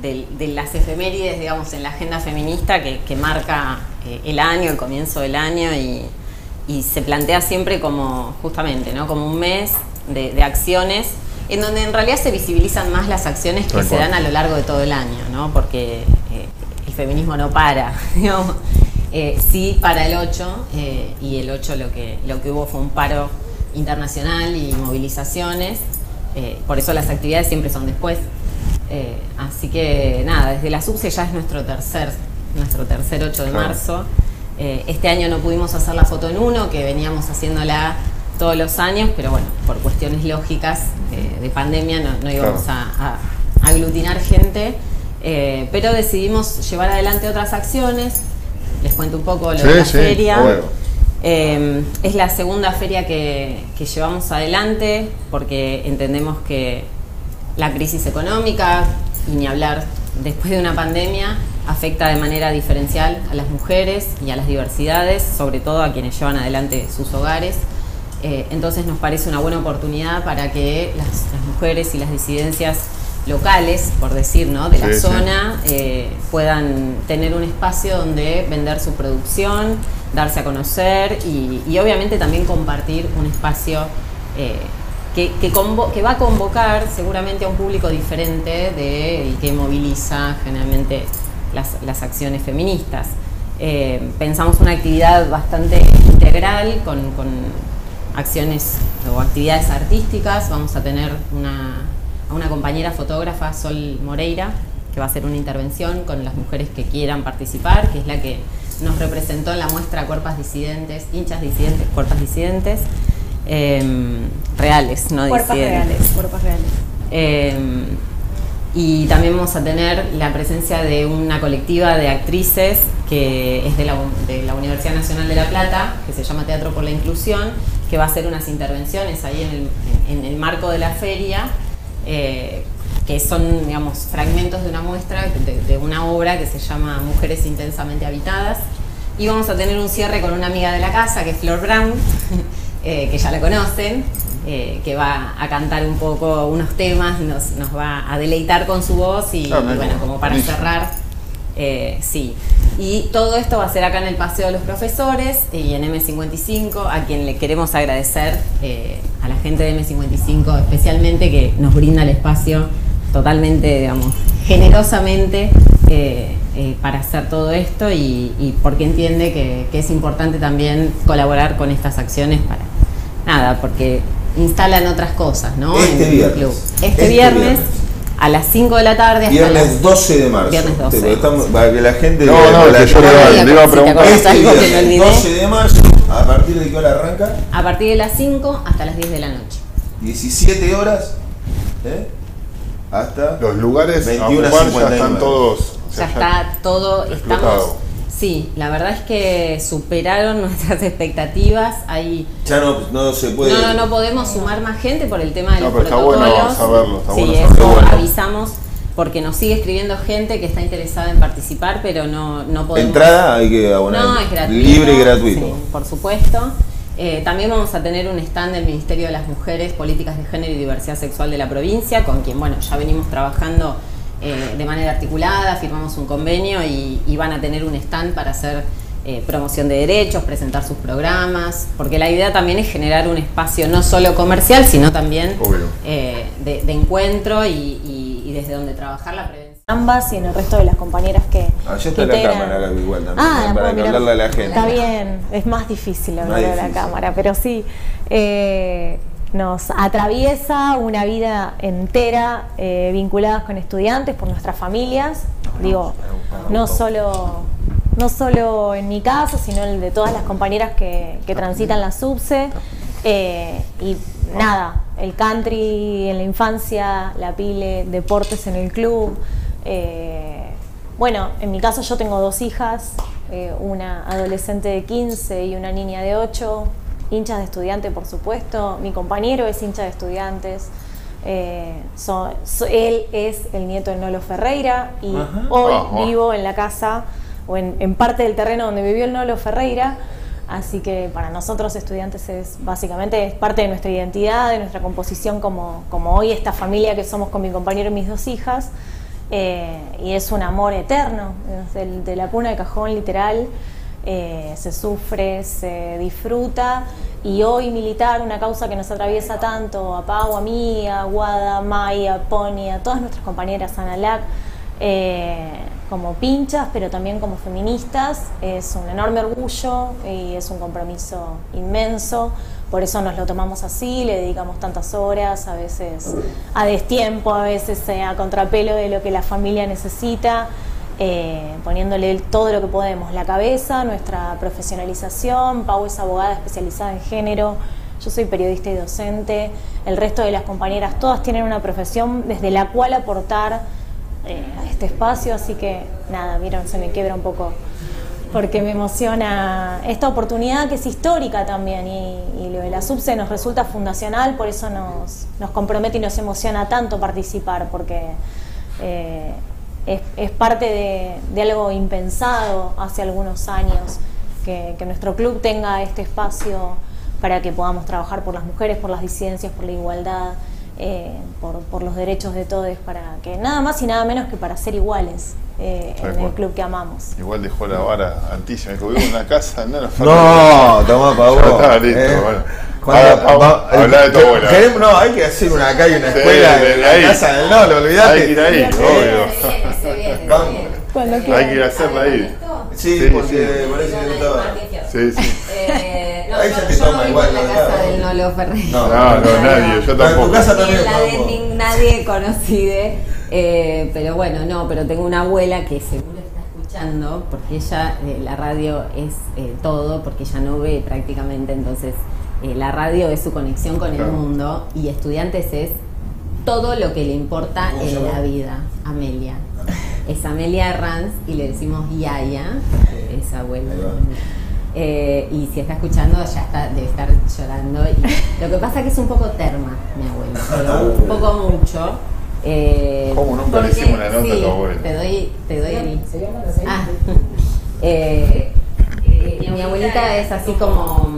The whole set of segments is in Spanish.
de, las efemérides, digamos, en la agenda feminista que, marca eh, el año, el comienzo del año y, se plantea siempre como, justamente, ¿no? Como un mes de, acciones en donde en realidad se visibilizan más las acciones que se dan a lo largo de todo el año, ¿no? Porque eh, el feminismo no para, digamos. Eh, sí para el 8 y el 8 lo que, lo que hubo fue un paro internacional y movilizaciones, por eso las actividades siempre son después eh, así que nada, desde la SUBSE ya es nuestro tercer, nuestro tercer 8 de marzo. Eh, este año no pudimos hacer la foto en uno, que veníamos haciéndola todos los años, pero bueno, por cuestiones lógicas eh, de pandemia no, íbamos a, aglutinar gente. pero decidimos llevar adelante otras acciones. Les cuento un poco lo de la feria. es la segunda feria que llevamos adelante porque entendemos que la crisis económica, y ni hablar después de una pandemia, afecta de manera diferencial a las mujeres y a las diversidades, sobre todo a quienes llevan adelante sus hogares. Eh, entonces nos parece una buena oportunidad para que las, mujeres y las disidencias locales, por decir, ¿no? de la zona, eh, puedan tener un espacio donde vender su producción, darse a conocer y, obviamente también compartir un espacio eh, que, va a convocar seguramente a un público diferente de, y que moviliza generalmente las, acciones feministas. Eh, pensamos una actividad bastante integral con, acciones o actividades artísticas. Vamos a tener una, a una compañera fotógrafa, Sol Moreira, que va a hacer una intervención con las mujeres que quieran participar, que es la que nos representó en la muestra Cuerpas Disidentes, hinchas disidentes, cuerpas disidentes. Em, reales, no cuerpos reales, cuerpos reales. Em, y también vamos a tener la presencia de una colectiva de actrices que es de la, Universidad Nacional de La Plata, que se llama Teatro por la Inclusión, que va a hacer unas intervenciones ahí en el, marco de la feria, eh, que son, digamos, fragmentos de una muestra, de, de, una obra que se llama Mujeres Intensamente Habitadas. Y vamos a tener un cierre con una amiga de la casa, que es Flor Brown, Eh, que ya la conocen, eh, que va a cantar un poco unos temas, nos, nos va a deleitar con su voz y, ah, bueno, como para cerrar, eh, sí. Y todo esto va a ser acá en el Paseo de los Profesores y en M55, a quien le queremos agradecer a la gente de M55 especialmente que nos brinda el espacio totalmente, digamos, generosamente para hacer todo esto y, porque entiende que, que, es importante también colaborar con estas acciones para, nada, porque instalan otras cosas, ¿no? Este en viernes. club. Este, este viernes, a las 5 de la tarde. Hasta viernes 12 de marzo. Viernes 12. para que la gente. No, no, que yo le iba a preguntar. Este viernes 12 de marzo, ¿a partir de qué hora arranca? A partir de las 5 hasta las 10 de la noche. 17 horas. ¿eh? Hasta. Los lugares 21 a ya están todos. ya, está todo. Estamos Sí, la verdad es que superaron nuestras expectativas. Hay, ya no, no se puede. No, no, no podemos sumar más gente por el tema de los pero protocolos. Está bueno saberlo, está sí, bueno eso avisamos porque nos sigue escribiendo gente que está interesada en participar, pero no, no podemos. Entrada hay que abonar. No, es gratuito. Libre y gratuito. Sí, por supuesto. Eh, también vamos a tener un stand del Ministerio de las Mujeres, Políticas de Género y Diversidad Sexual de la provincia, con quien, bueno, ya venimos trabajando eh, de manera articulada, firmamos un convenio y, van a tener un stand para hacer eh, promoción de derechos, presentar sus programas, porque la idea también es generar un espacio no solo comercial, sino también eh, de, encuentro y, desde donde trabajar la prevención. Ambas y en el resto de las compañeras que. Allá está la cámara, igual también, ah, para hablarle a la gente. Está bien, es más difícil hablar de la cámara, pero sí nos atraviesa una vida entera eh, vinculadas con estudiantes por nuestras familias. Digo, no solo, no solo en mi caso, sino el de todas las compañeras que, transitan la subse. Eh, y nada, el country en la infancia, la pile, deportes en el club. Eh, bueno, en mi caso yo tengo dos hijas, una adolescente de 15 y una niña de 8 hinchas de estudiantes, por supuesto. Mi compañero es hincha de estudiantes. Eh, él es el nieto de Nolo Ferreira y hoy vivo en la casa o en, parte del terreno donde vivió el Nolo Ferreira. Así que para nosotros estudiantes es básicamente es parte de nuestra identidad, de nuestra composición como, como hoy esta familia que somos con mi compañero y mis dos hijas. eh, y es un amor eterno, de, la cuna de cajón literal, eh, se sufre, se disfruta y hoy militar, una causa que nos atraviesa tanto a Pau, a mí, a Guada, Maya, Pony, a todas nuestras compañeras Analac, eh, como pinchas, pero también como feministas, es un enorme orgullo y es un compromiso inmenso. Por eso nos lo tomamos así, le dedicamos tantas horas, a veces a destiempo, a veces a contrapelo de lo que la familia necesita. Eh, poniéndole todo lo que podemos, la cabeza, nuestra profesionalización, Pau es abogada especializada en género, yo soy periodista y docente, el resto de las compañeras todas tienen una profesión desde la cual aportar eh, a este espacio, así que nada, vieron, se me quiebra un poco porque me emociona esta oportunidad que es histórica también y, lo de la SUBSE nos resulta fundacional, por eso nos, nos compromete y nos emociona tanto participar, porque eh, es, parte de, algo impensado hace algunos años, que, nuestro club tenga este espacio para que podamos trabajar por las mujeres, por las disidencias, por la igualdad, eh, por, los derechos de todos, para que nada más y nada menos que para ser iguales. Eh, en el club que amamos. Igual dejó la vara altísima, dijo, vivo en una casa, no nos No, toma pa' vos. Está listo, eh, bueno. Habla de tu abuela. Queremos, no, hay que hacer una calle, una escuela en la casa del no, lo olvidaste. Hay que ir ahí, obvio. Vamos. Hay que ir a hacerla ahí. Sí, porque parece que no estaba. Sí, sí. Eh, no, Ahí se te toma igual. la casa del Nolo Ferrer. No, no, no, nadie, yo tampoco. En tu casa también. La de nadie conocide. Eh, pero bueno, no, pero tengo una abuela que seguro está escuchando, porque ella, eh, la radio es eh, todo, porque ella no ve prácticamente, entonces eh, la radio es su conexión con el mundo y estudiantes es todo lo que le importa en la vida. Amelia. Es Amelia Ranz y le decimos Yaya, es abuela. y si está escuchando ya está, debe estar llorando. lo que pasa es que es un poco terma, mi abuela, pero un poco mucho. Eh, ¿Cómo nunca le hicimos la nota sí, a tu abuela? Te doy, te doy el. Ah, eh, eh, mi abuelita es así como.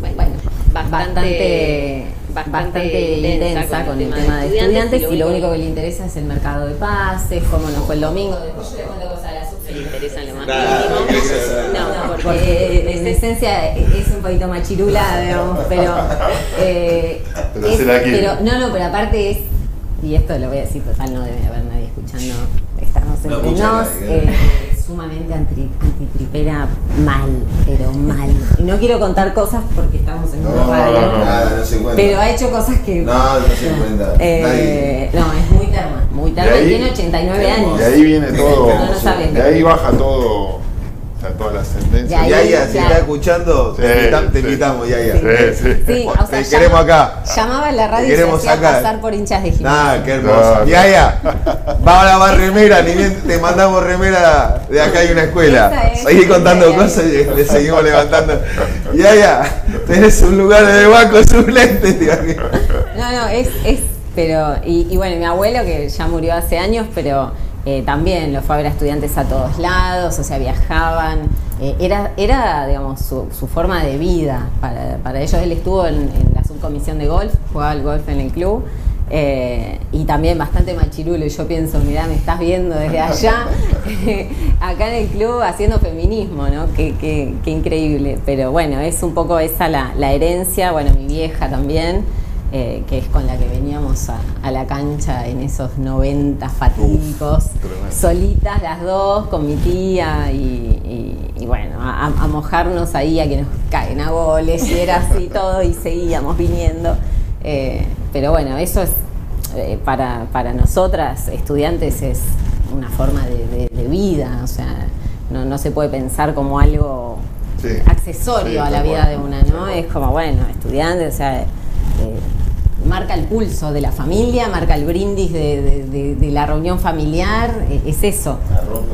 bueno, bastante bastante intensa con el tema de estudiantes y lo único que le interesa es el mercado de pases, cómo nos fue el domingo. Después yo le cuento cosas a la sub, se le interesan lo más mínimo. No, porque en esencia es un poquito machirula, digamos, pero. Eh, pero, no, no, pero aparte es. Y esto lo voy a decir, total, no debe haber nadie escuchando. Estamos entre nos sumamente antitripera mal, pero mal. Y no quiero contar cosas porque estamos en una radio. No, pero ha hecho cosas que. No, no se cuenta. Eh, no, es muy terma, muy terma y tiene 89 años. De ahí viene todo. de ahí baja todo todas las sentencias. Ya, ya, si está escuchando, te, invitamos, ya, ya. Sí, sí. te queremos acá. Llamaba en la radio y se hacía pasar por hinchas de gimnasio. Ah, qué hermoso. Ya, ya. Vamos a lavar remera, ni bien te mandamos remera de acá hay una escuela. Seguí contando cosas y le seguimos levantando. Ya, ya. Tenés un lugar de banco suplente. No, no, es, es pero, y, bueno, mi abuelo que ya murió hace años, pero eh, también lo fue a ver a estudiantes a todos lados, o sea, viajaban. Eh, era, era, digamos, su, forma de vida para, para, ellos. Él estuvo en, la subcomisión de golf, jugaba al golf en el club. Eh, y también bastante machirulo. Y yo pienso, mira, me estás viendo desde allá, acá en el club haciendo feminismo, ¿no? Qué, qué, increíble. Pero bueno, es un poco esa la herencia, bueno, mi vieja también. Eh, que es con la que veníamos a, la cancha en esos 90 fatídicos, solitas las dos, con mi tía, y, bueno, a, mojarnos ahí a que nos caen a goles, y era así todo, y seguíamos viniendo. Eh, pero bueno, eso es eh, para, para nosotras, estudiantes, es una forma de, vida, o sea, no, se puede pensar como algo accesorio a la vida de una, ¿no? Es como, bueno, estudiantes, o sea marca el pulso de la familia, marca el brindis de, la reunión familiar, eh, es eso.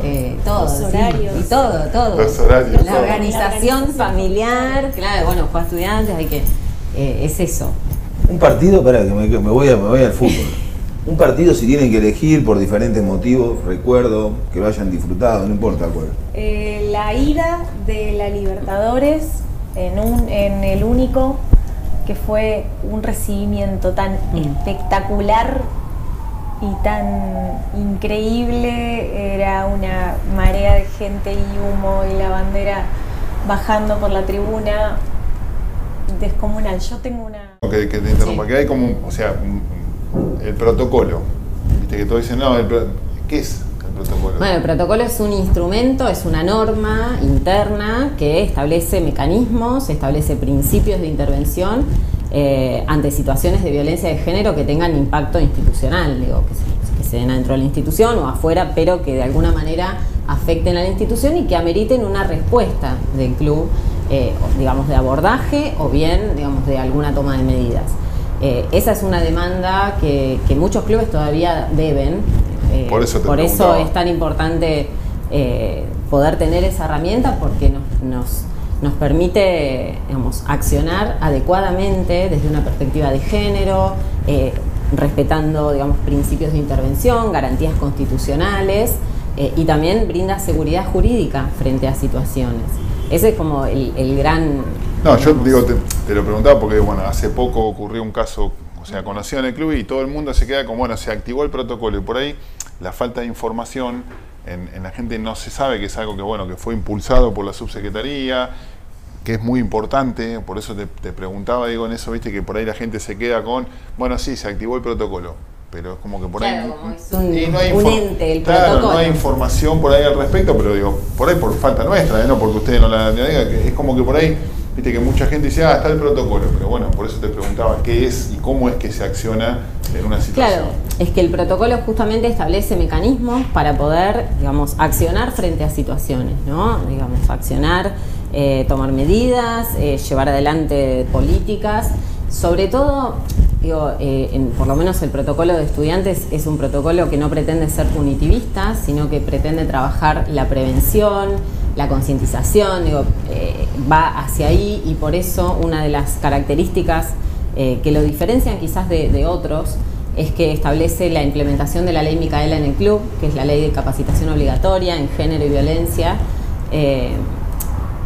Eh, todo, horarios. y todo, todo. La organización familiar, claro, bueno, fue estudiantes, hay que. es eso. Un partido, para que me, voy a, me voy al fútbol. Un partido si tienen que elegir por diferentes motivos, recuerdo, que lo hayan disfrutado, no importa cuál. la ida de la Libertadores en, un, en el único que fue un recibimiento tan mm. espectacular y tan increíble, era una marea de gente y humo y la bandera bajando por la tribuna descomunal. Yo tengo una... Que, que te interrumpa, que hay como, o sea, el protocolo. Viste que todos dicen, no, ¿qué es el Bueno, el protocolo es un instrumento, es una norma interna que establece mecanismos, establece principios de intervención eh, ante situaciones de violencia de género que tengan impacto institucional, digo, que se, den dentro de la institución o afuera, pero que de alguna manera afecten a la institución y que ameriten una respuesta del club, eh, digamos, de abordaje o bien, digamos, de alguna toma de medidas. Eh, esa es una demanda que, muchos clubes todavía deben. Por eso, por eso es tan importante poder tener esa herramienta porque nos, nos nos permite digamos, accionar adecuadamente desde una perspectiva de género, eh, respetando digamos, principios de intervención, garantías constitucionales eh, y también brinda seguridad jurídica frente a situaciones. Ese es como el, gran... No, yo digo, te, lo preguntaba porque bueno, hace poco ocurrió un caso, o sea, conocido en el club y todo el mundo se queda como, bueno, se activó el protocolo y por ahí la falta de información en, en, la gente no se sabe que es algo que bueno que fue impulsado por la subsecretaría que es muy importante, por eso te, preguntaba, digo, en eso, viste, que por ahí la gente se queda con, bueno, sí, se activó el protocolo, pero es como que por ahí... Como es un, y no hay ente, el claro, no hay información por ahí al respecto, pero digo, por ahí por falta nuestra, ¿eh? no porque ustedes no la digan, es como que por ahí, viste, que mucha gente dice, ah, está el protocolo, pero bueno, por eso te preguntaba qué es y cómo es que se acciona en una situación. Claro, es que el protocolo justamente establece mecanismos para poder, digamos, accionar frente a situaciones, ¿no? Digamos, accionar eh, tomar medidas, eh, llevar adelante políticas. Sobre todo, digo, eh, por lo menos el protocolo de estudiantes es un protocolo que no pretende ser punitivista, sino que pretende trabajar la prevención, la concientización, va hacia ahí y por eso una de las características que lo diferencian quizás de, otros es que establece la implementación de la ley Micaela en el club, que es la ley de capacitación obligatoria en género y violencia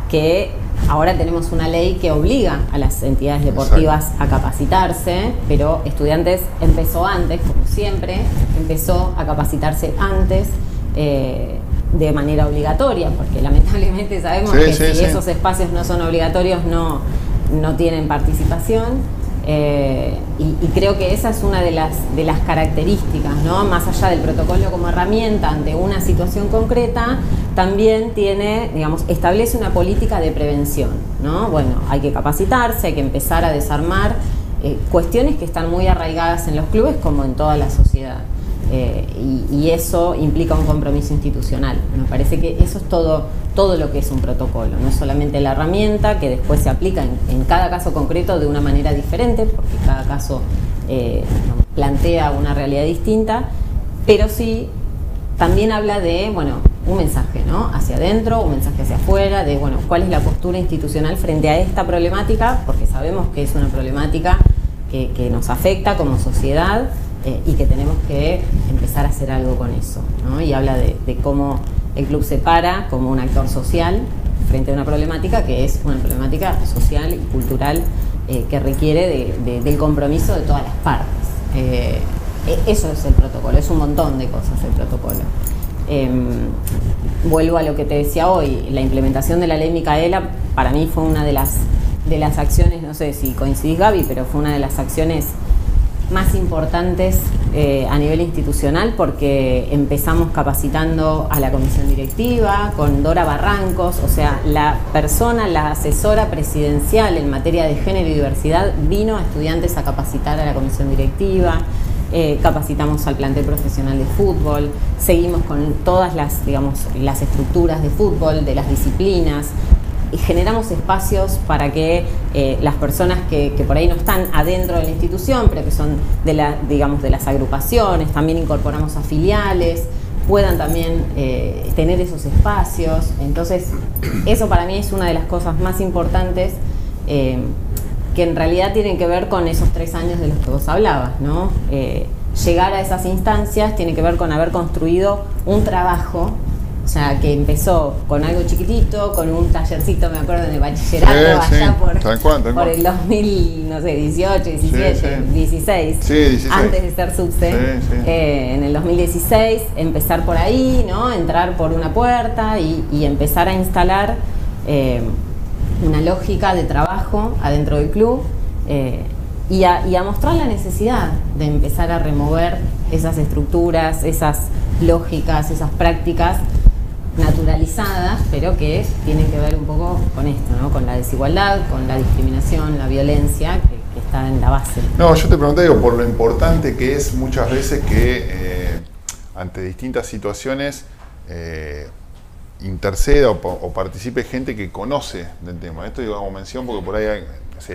que ahora tenemos una ley que obliga a las entidades deportivas a capacitarse, pero estudiantes empezó antes, como siempre, empezó a capacitarse antes. Eh, de manera obligatoria, porque lamentablemente sabemos que si esos espacios no son obligatorios no, no tienen participación. Eh, y, creo que esa es una de las, de las características, ¿no? más allá del protocolo como herramienta ante una situación concreta, también tiene, digamos, establece una política de prevención. ¿no? Bueno, hay que capacitarse, hay que empezar a desarmar eh, cuestiones que están muy arraigadas en los clubes como en toda la sociedad. Eh, y, eso implica un compromiso institucional. Me parece que eso es todo, todo lo que es un protocolo, no es solamente la herramienta que después se aplica en, cada caso concreto de una manera diferente, porque cada caso eh, plantea una realidad distinta, pero sí también habla de, bueno, un mensaje, ¿no? Hacia adentro, un mensaje hacia afuera, de, bueno, cuál es la postura institucional frente a esta problemática, porque sabemos que es una problemática que, que nos afecta como sociedad eh, y que tenemos que empezar a hacer algo con eso. ¿no? Y habla de, cómo el club se para como un actor social frente a una problemática que es una problemática social y cultural eh, que requiere del compromiso de todas las partes. Eh, e, eso es el protocolo, es un montón de cosas el protocolo. Em, vuelvo a lo que te decía hoy, la implementación de la ley Micaela para mí fue una de las, de las acciones, no sé si coincidís Gaby, pero fue una de las acciones más importantes eh, a nivel institucional porque empezamos capacitando a la comisión directiva con Dora Barrancos, o sea, la persona, la asesora presidencial en materia de género y diversidad vino a estudiantes a capacitar a la comisión directiva. Eh, capacitamos al plantel profesional de fútbol, seguimos con todas las, digamos, las estructuras de fútbol, de las disciplinas, y generamos espacios para que eh, las personas que, por ahí no están adentro de la institución, pero que son de, la, digamos, de las agrupaciones, también incorporamos a filiales, puedan también eh, tener esos espacios. Entonces, eso para mí es una de las cosas más importantes eh, que en realidad tienen que ver con esos tres años de los que vos hablabas, ¿no? llegar a esas instancias tiene que ver con haber construido un trabajo O sea, que empezó con algo chiquitito, con un tallercito, me acuerdo, de bachillerato, allá por, por el 2000, no sé, 18, 17, 16, antes de ser subse, eh, en el 2016, empezar por ahí, ¿no? Entrar por una puerta y, empezar a instalar eh, una lógica de trabajo adentro del club. Eh, y a, mostrar la necesidad de empezar a remover esas estructuras, esas lógicas, esas prácticas naturalizadas, pero que tienen que ver un poco con esto, ¿no? con la desigualdad, con la discriminación, la violencia que, está en la base. No, yo te pregunté digo, por lo importante que es muchas veces que eh, ante distintas situaciones eh, interceda o, participe gente que conoce del tema. Esto digo, hago mención porque por ahí hay,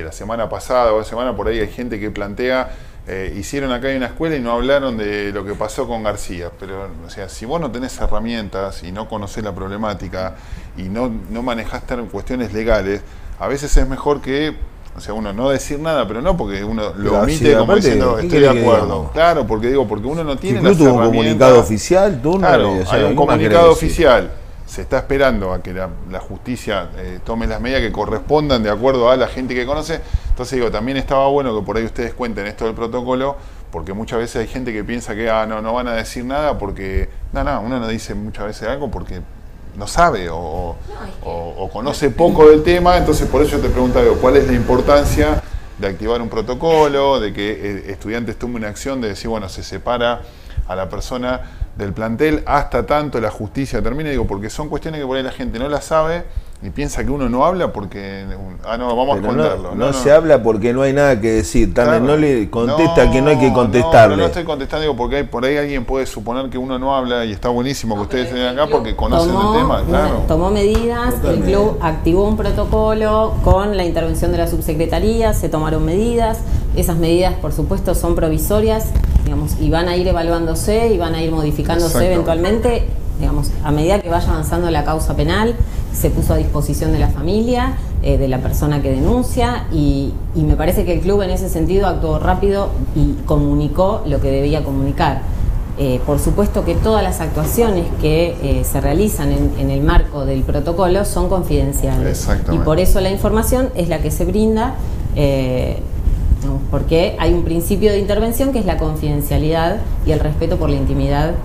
la semana pasada o la semana por ahí hay gente que plantea, eh, hicieron acá en una escuela y no hablaron de lo que pasó con García. Pero, o sea, si vos no tenés herramientas y no conocés la problemática y no, no manejás cuestiones legales, a veces es mejor que o sea, uno no decir nada, pero no porque uno lo omite como diciendo estoy de acuerdo. Claro, porque digo, porque uno no tiene las herramientas. un comunicado oficial, tú claro, hay un comunicado oficial se está esperando a que la, justicia eh, tome las medidas que correspondan de acuerdo a la gente que conoce. Entonces digo, también estaba bueno que por ahí ustedes cuenten esto del protocolo, porque muchas veces hay gente que piensa que ah, no, no van a decir nada porque, no, no, uno no dice muchas veces algo porque no sabe o, conoce poco del tema, entonces por eso yo te preguntaba, ¿cuál es la importancia de activar un protocolo, de que eh, estudiantes tomen una acción de decir, bueno, se separa a la persona del plantel hasta tanto la justicia termine, digo, porque son cuestiones que por ahí la gente no la sabe y piensa que uno no habla porque, ah, no, vamos a contarlo. No, se habla porque no hay nada que decir, también no le contesta que no hay que contestarle. No, no estoy contestando, digo, porque por ahí alguien puede suponer que uno no habla y está buenísimo que ustedes estén acá porque conocen el tema, claro. Tomó medidas, el club activó un protocolo con la intervención de la subsecretaría, se tomaron medidas, esas medidas por supuesto son provisorias, digamos, y van a ir evaluándose y van a ir modificándose eventualmente, digamos, a medida que vaya avanzando la causa penal se puso a disposición de la familia, eh, de la persona que denuncia y, me parece que el club en ese sentido actuó rápido y comunicó lo que debía comunicar. Eh, por supuesto que todas las actuaciones que eh, se realizan en, el marco del protocolo son confidenciales. Y por eso la información es la que se brinda porque hay un principio de intervención que es la confidencialidad y el respeto por la intimidad